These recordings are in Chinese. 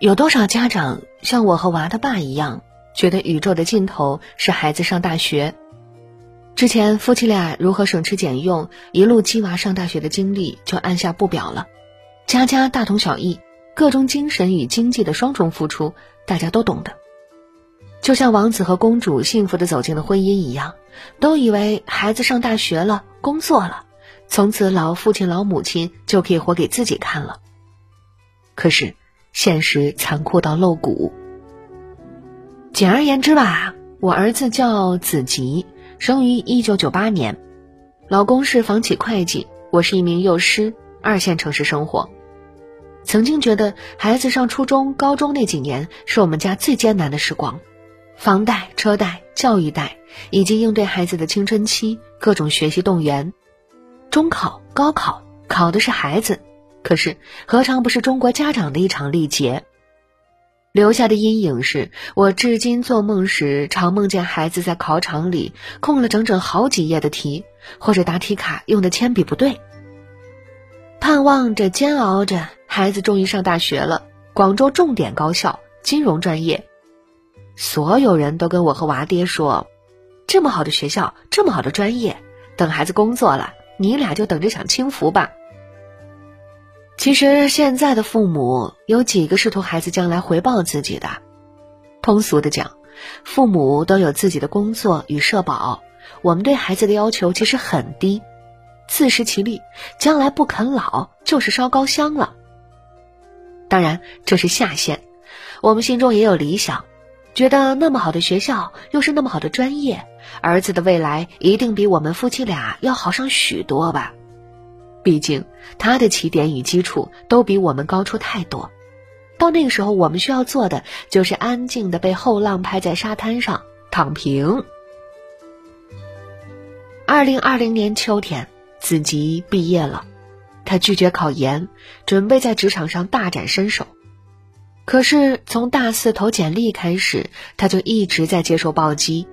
有多少家长像我和娃他爸一样，觉得宇宙的尽头是孩子上大学？之前夫妻俩如何省吃俭用，一路鸡娃上大学的经历就按下不表了。家家大同小异，各种精神与经济的双重付出，大家都懂的。就像王子和公主幸福的走进了婚姻一样，都以为孩子上大学了，工作了，从此老父亲老母亲就可以活给自己看了。可是，现实残酷到露骨。简而言之吧，我儿子叫子吉，生于一九九八年，老公是房企会计，我是一名幼师，二线城市生活。曾经觉得孩子上初中、高中那几年是我们家最艰难的时光，房贷、车贷、教育贷，以及应对孩子的青春期各种学习动员。中考、高考考的是孩子，可是何尝不是中国家长的一场历劫？留下的阴影是我至今做梦时常梦见孩子在考场里空了整整好几页的题，或者答题卡用的铅笔不对。盼望着、煎熬着，孩子终于上大学了，广州重点高校金融专业。所有人都跟我和娃爹说：“这么好的学校，这么好的专业，等孩子工作了，你俩就等着享清福吧。”其实现在的父母有几个是图孩子将来回报自己的？通俗的讲，父母都有自己的工作与社保，我们对孩子的要求其实很低。自食其力，将来不啃老就是烧高香了。当然，这是下限。我们心中也有理想，觉得那么好的学校，又是那么好的专业，儿子的未来一定比我们夫妻俩要好上许多吧。毕竟他的起点与基础都比我们高出太多。到那个时候，我们需要做的就是安静的被后浪拍在沙滩上躺平。二零二零年秋天。子吉毕业了，他拒绝考研，准备在职场上大展身手。可是从大四投简历开始，他就一直在接受暴击，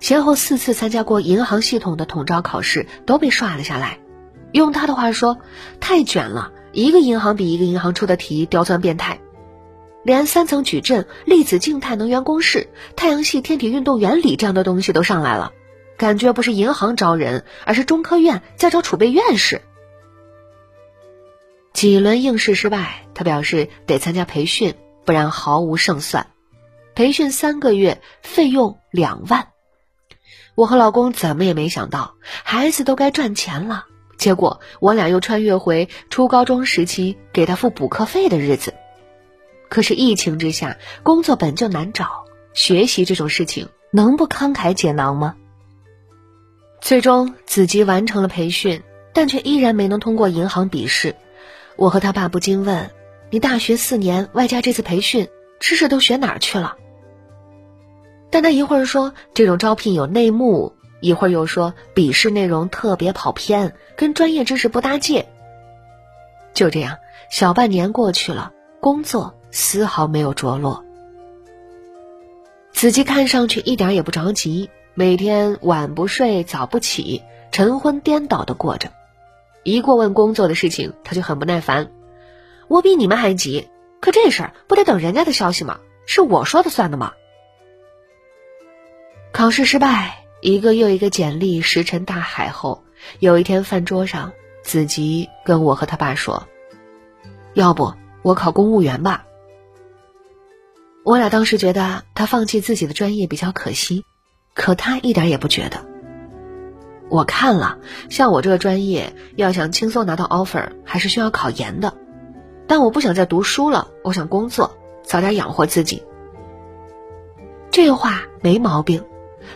先后四次参加过银行系统的统招考试都被刷了下来。用他的话说，太卷了，一个银行比一个银行出的题刁钻变态，连三层矩阵、粒子静态能源公式、太阳系天体运动原理这样的东西都上来了。感觉不是银行招人，而是中科院在招储备院士。几轮应试失败，他表示得参加培训，不然毫无胜算。培训三个月，费用两万。我和老公怎么也没想到，孩子都该赚钱了，结果我俩又穿越回初高中时期给他付补课费的日子。可是疫情之下，工作本就难找，学习这种事情能不慷慨解囊吗？最终，子吉完成了培训，但却依然没能通过银行笔试。我和他爸不禁问：“你大学四年外加这次培训，知识都学哪儿去了？”但他一会儿说这种招聘有内幕，一会儿又说笔试内容特别跑偏，跟专业知识不搭界。就这样，小半年过去了，工作丝毫没有着落。子吉看上去一点也不着急。每天晚不睡早不起，晨昏颠倒的过着。一过问工作的事情，他就很不耐烦。我比你们还急，可这事儿不得等人家的消息吗？是我说的算的吗？考试失败，一个又一个简历石沉大海后，有一天饭桌上，子吉跟我和他爸说：“要不我考公务员吧。”我俩当时觉得他放弃自己的专业比较可惜。可他一点也不觉得。我看了，像我这个专业，要想轻松拿到 offer，还是需要考研的。但我不想再读书了，我想工作，早点养活自己。这话没毛病，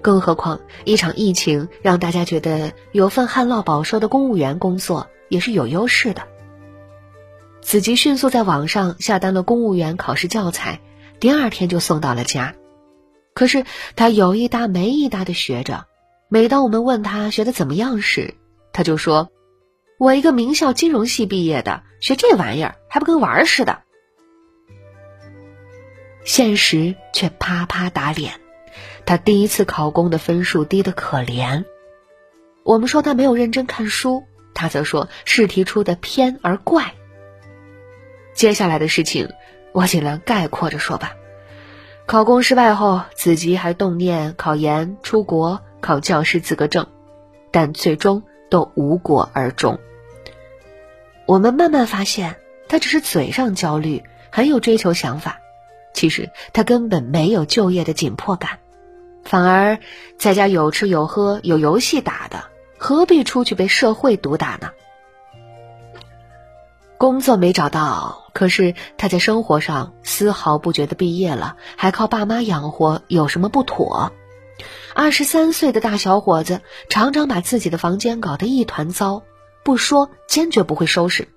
更何况一场疫情让大家觉得有份旱涝保收的公务员工作也是有优势的。子吉迅速在网上下单了公务员考试教材，第二天就送到了家。可是他有一搭没一搭的学着，每当我们问他学的怎么样时，他就说：“我一个名校金融系毕业的，学这玩意儿还不跟玩儿似的。”现实却啪啪打脸，他第一次考公的分数低得可怜。我们说他没有认真看书，他则说试题出的偏而怪。接下来的事情我尽量概括着说吧。考公失败后，子吉还动念考研、出国、考教师资格证，但最终都无果而终。我们慢慢发现，他只是嘴上焦虑，很有追求想法，其实他根本没有就业的紧迫感，反而在家有吃有喝有游戏打的，何必出去被社会毒打呢？工作没找到，可是他在生活上丝毫不觉得毕业了还靠爸妈养活有什么不妥。二十三岁的大小伙子常常把自己的房间搞得一团糟，不说坚决不会收拾。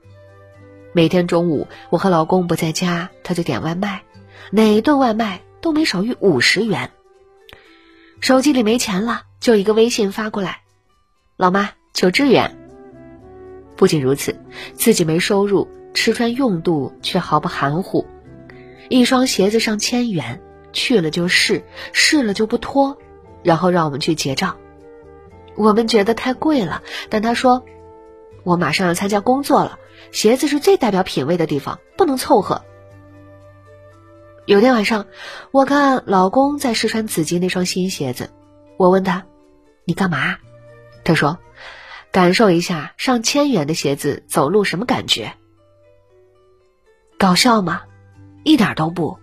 每天中午我和老公不在家，他就点外卖，哪顿外卖都没少于五十元。手机里没钱了，就一个微信发过来：“老妈求支援。”不仅如此，自己没收入，吃穿用度却毫不含糊。一双鞋子上千元，去了就试，试了就不脱，然后让我们去结账。我们觉得太贵了，但他说：“我马上要参加工作了，鞋子是最代表品味的地方，不能凑合。”有天晚上，我看老公在试穿子吉那双新鞋子，我问他：“你干嘛？”他说。感受一下上千元的鞋子走路什么感觉？搞笑吗？一点都不。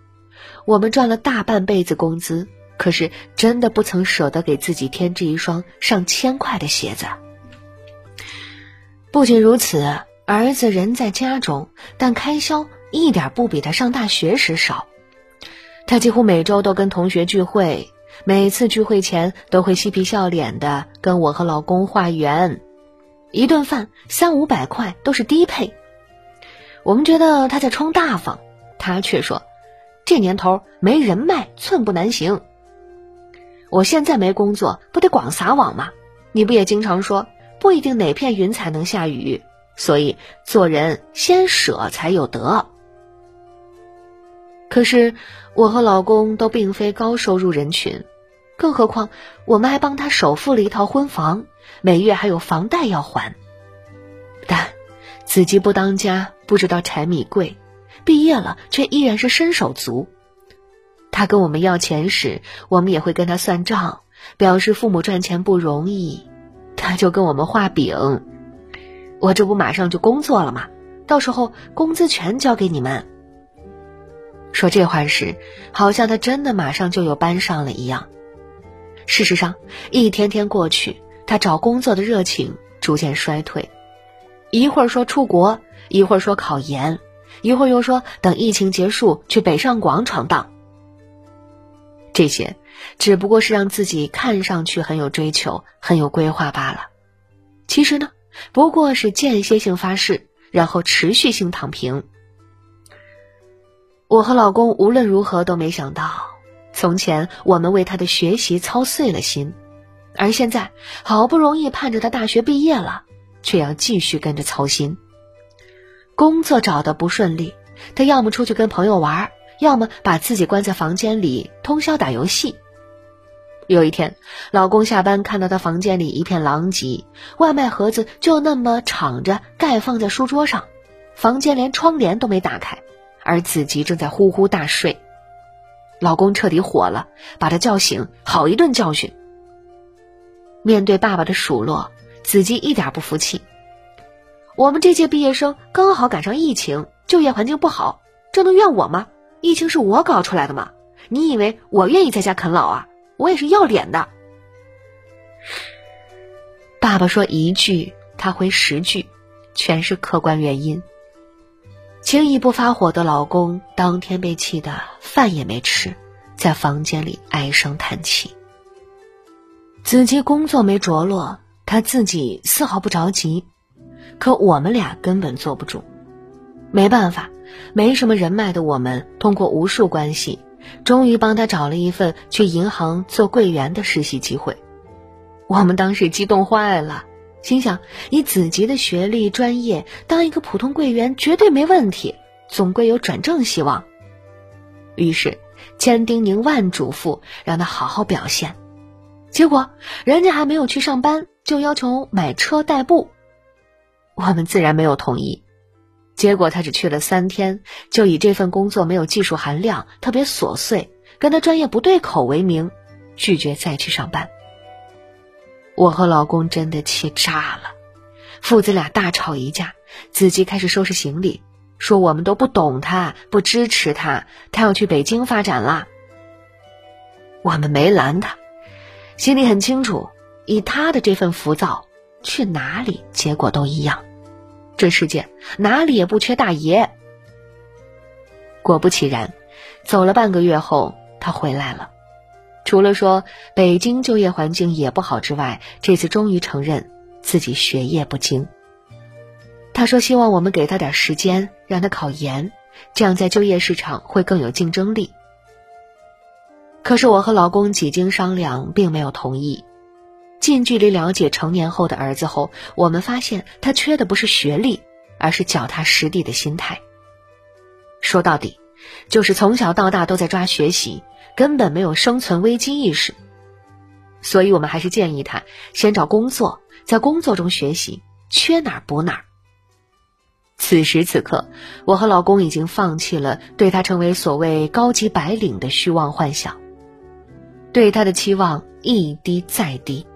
我们赚了大半辈子工资，可是真的不曾舍得给自己添置一双上千块的鞋子。不仅如此，儿子人在家中，但开销一点不比他上大学时少。他几乎每周都跟同学聚会，每次聚会前都会嬉皮笑脸的跟我和老公化缘。一顿饭三五百块都是低配，我们觉得他在充大方，他却说：“这年头没人脉寸步难行。”我现在没工作，不得广撒网吗？你不也经常说不一定哪片云彩能下雨，所以做人先舍才有得。可是我和老公都并非高收入人群，更何况我们还帮他首付了一套婚房。每月还有房贷要还，但子吉不当家，不知道柴米贵，毕业了却依然是身手足。他跟我们要钱时，我们也会跟他算账，表示父母赚钱不容易。他就跟我们画饼：“我这不马上就工作了吗？到时候工资全交给你们。”说这话时，好像他真的马上就有班上了一样。事实上，一天天过去。他找工作的热情逐渐衰退，一会儿说出国，一会儿说考研，一会儿又说等疫情结束去北上广闯荡。这些只不过是让自己看上去很有追求、很有规划罢了。其实呢，不过是间歇性发誓，然后持续性躺平。我和老公无论如何都没想到，从前我们为他的学习操碎了心。而现在，好不容易盼着他大学毕业了，却要继续跟着操心。工作找的不顺利，他要么出去跟朋友玩，要么把自己关在房间里通宵打游戏。有一天，老公下班看到他房间里一片狼藉，外卖盒子就那么敞着盖放在书桌上，房间连窗帘都没打开，而子吉正在呼呼大睡。老公彻底火了，把他叫醒，好一顿教训。面对爸爸的数落，子吉一点不服气。我们这届毕业生刚好赶上疫情，就业环境不好，这能怨我吗？疫情是我搞出来的吗？你以为我愿意在家啃老啊？我也是要脸的。爸爸说一句，他回十句，全是客观原因。轻易不发火的老公，当天被气得饭也没吃，在房间里唉声叹气。子吉工作没着落，他自己丝毫不着急，可我们俩根本坐不住。没办法，没什么人脉的我们，通过无数关系，终于帮他找了一份去银行做柜员的实习机会。我们当时激动坏了，心想以子杰的学历专业，当一个普通柜员绝对没问题，总归有转正希望。于是千叮咛万嘱咐，让他好好表现。结果，人家还没有去上班，就要求买车代步，我们自然没有同意。结果他只去了三天，就以这份工作没有技术含量、特别琐碎、跟他专业不对口为名，拒绝再去上班。我和老公真的气炸了，父子俩大吵一架。子琪开始收拾行李，说我们都不懂他，不支持他，他要去北京发展了。我们没拦他，心里很清楚，以他的这份浮躁，去哪里结果都一样。这世界哪里也不缺大爷。果不其然，走了半个月后，他回来了。除了说北京就业环境也不好之外，这次终于承认自己学业不精。他说希望我们给他点时间，让他考研，这样在就业市场会更有竞争力。可是我和老公几经商量，并没有同意。近距离了解成年后的儿子后，我们发现他缺的不是学历，而是脚踏实地的心态。说到底，就是从小到大都在抓学习。根本没有生存危机意识，所以我们还是建议他先找工作，在工作中学习，缺哪儿补哪儿。此时此刻，我和老公已经放弃了对他成为所谓高级白领的虚妄幻想，对他的期望一低再低，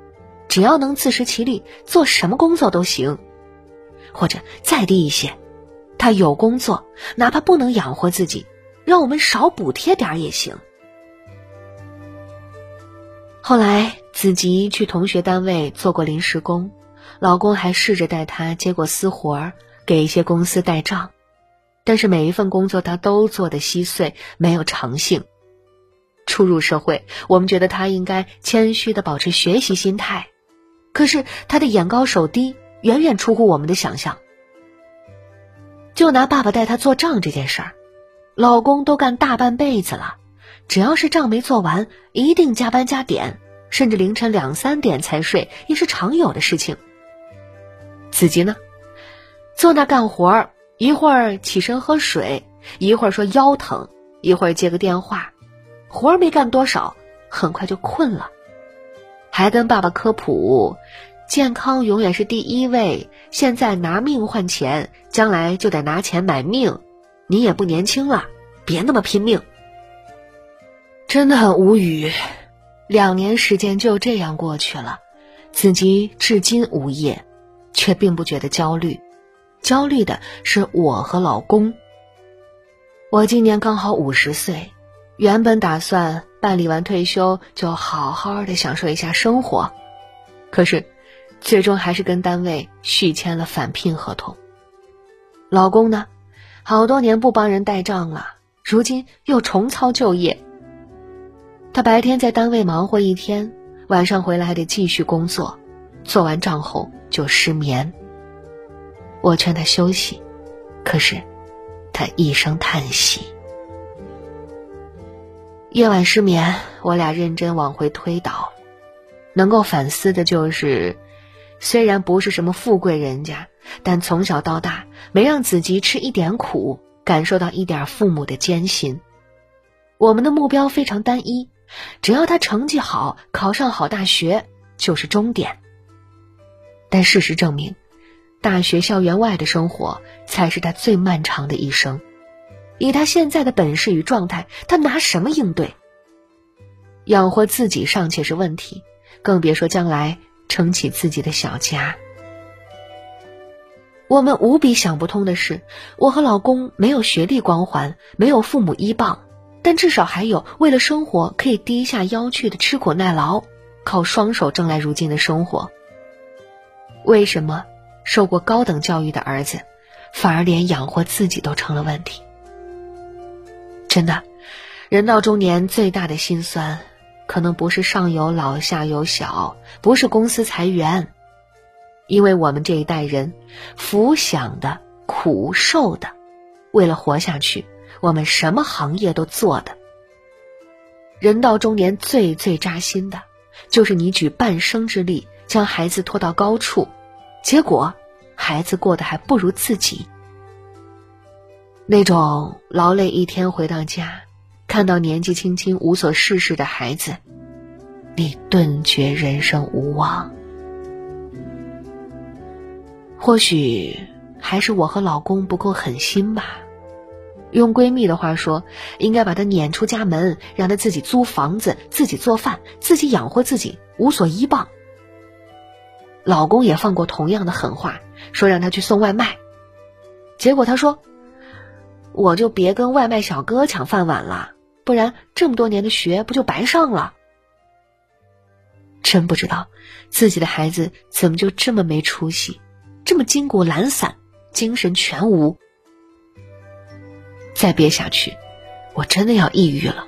只要能自食其力，做什么工作都行，或者再低一些，他有工作，哪怕不能养活自己，让我们少补贴点也行。后来，子吉去同学单位做过临时工，老公还试着带她接过私活儿，给一些公司代账，但是每一份工作他都做得稀碎，没有长性。初入社会，我们觉得他应该谦虚的保持学习心态，可是他的眼高手低，远远出乎我们的想象。就拿爸爸带他做账这件事儿，老公都干大半辈子了。只要是账没做完，一定加班加点，甚至凌晨两三点才睡，也是常有的事情。子吉呢，坐那干活儿，一会儿起身喝水，一会儿说腰疼，一会儿接个电话，活儿没干多少，很快就困了，还跟爸爸科普，健康永远是第一位，现在拿命换钱，将来就得拿钱买命，你也不年轻了，别那么拼命。真的很无语，两年时间就这样过去了，子吉至今无业，却并不觉得焦虑，焦虑的是我和老公。我今年刚好五十岁，原本打算办理完退休就好好的享受一下生活，可是，最终还是跟单位续签了返聘合同。老公呢，好多年不帮人带账了，如今又重操旧业。他白天在单位忙活一天，晚上回来还得继续工作，做完账后就失眠。我劝他休息，可是他一声叹息。夜晚失眠，我俩认真往回推导，能够反思的就是，虽然不是什么富贵人家，但从小到大没让子吉吃一点苦，感受到一点父母的艰辛。我们的目标非常单一。只要他成绩好，考上好大学就是终点。但事实证明，大学校园外的生活才是他最漫长的一生。以他现在的本事与状态，他拿什么应对？养活自己尚且是问题，更别说将来撑起自己的小家。我们无比想不通的是，我和老公没有学历光环，没有父母依傍。但至少还有为了生活可以低下腰去的吃苦耐劳，靠双手挣来如今的生活。为什么受过高等教育的儿子，反而连养活自己都成了问题？真的，人到中年最大的心酸，可能不是上有老下有小，不是公司裁员，因为我们这一代人，福享的苦受的，为了活下去。我们什么行业都做的，人到中年最最扎心的，就是你举半生之力将孩子拖到高处，结果孩子过得还不如自己。那种劳累一天回到家，看到年纪轻轻无所事事的孩子，你顿觉人生无望。或许还是我和老公不够狠心吧？用闺蜜的话说，应该把他撵出家门，让他自己租房子、自己做饭、自己养活自己，无所依傍。老公也放过同样的狠话，说让他去送外卖。结果他说：“我就别跟外卖小哥抢饭碗了，不然这么多年的学不就白上了？”真不知道自己的孩子怎么就这么没出息，这么筋骨懒散，精神全无。再憋下去，我真的要抑郁了。